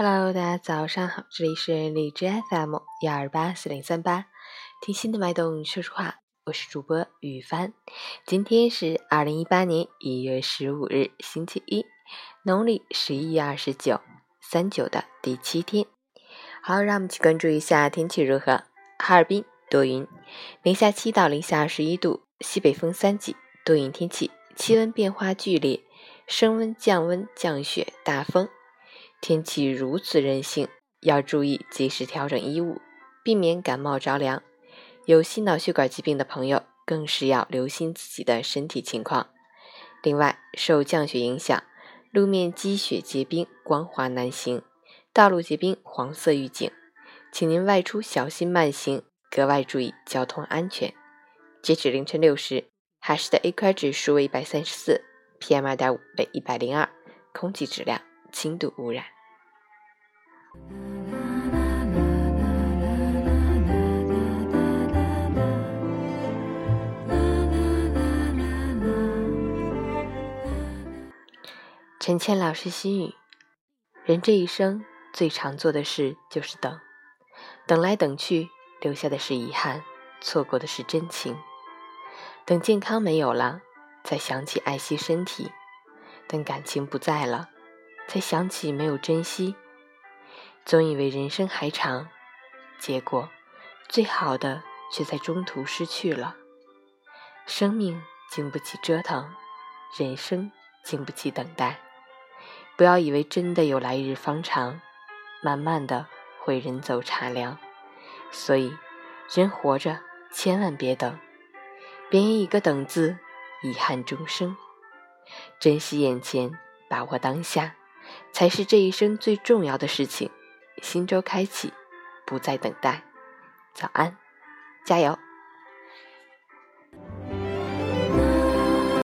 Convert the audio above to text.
Hello，大家早上好，这里是荔枝 FM 幺二八四零三八，听心的脉动说实话，我是主播雨帆。今天是二零一八年一月十五日，星期一，农历十一月二十九，三九的第七天。好，让我们一起关注一下天气如何。哈尔滨多云，零下七到零下十一度，西北风三级，多云天气，气温变化剧烈，升温、降温、降雪、大风。天气如此任性，要注意及时调整衣物，避免感冒着凉。有心脑血管疾病的朋友，更是要留心自己的身体情况。另外，受降雪影响，路面积雪结冰，光滑难行，道路结冰，黄色预警，请您外出小心慢行，格外注意交通安全。截止凌晨六时，海市的 AQI 指数为一百三十四，PM 二点五为一百零二，空气质量。轻度污染。陈倩老师心语：人这一生最常做的事就是等，等来等去，留下的是遗憾，错过的是真情。等健康没有了，再想起爱惜身体；等感情不在了。才想起没有珍惜，总以为人生还长，结果最好的却在中途失去了。生命经不起折腾，人生经不起等待。不要以为真的有来日方长，慢慢的会人走茶凉。所以，人活着千万别等，别因一个等字，遗憾终生。珍惜眼前，把握当下。才是这一生最重要的事情。新周开启，不再等待。早安，加油！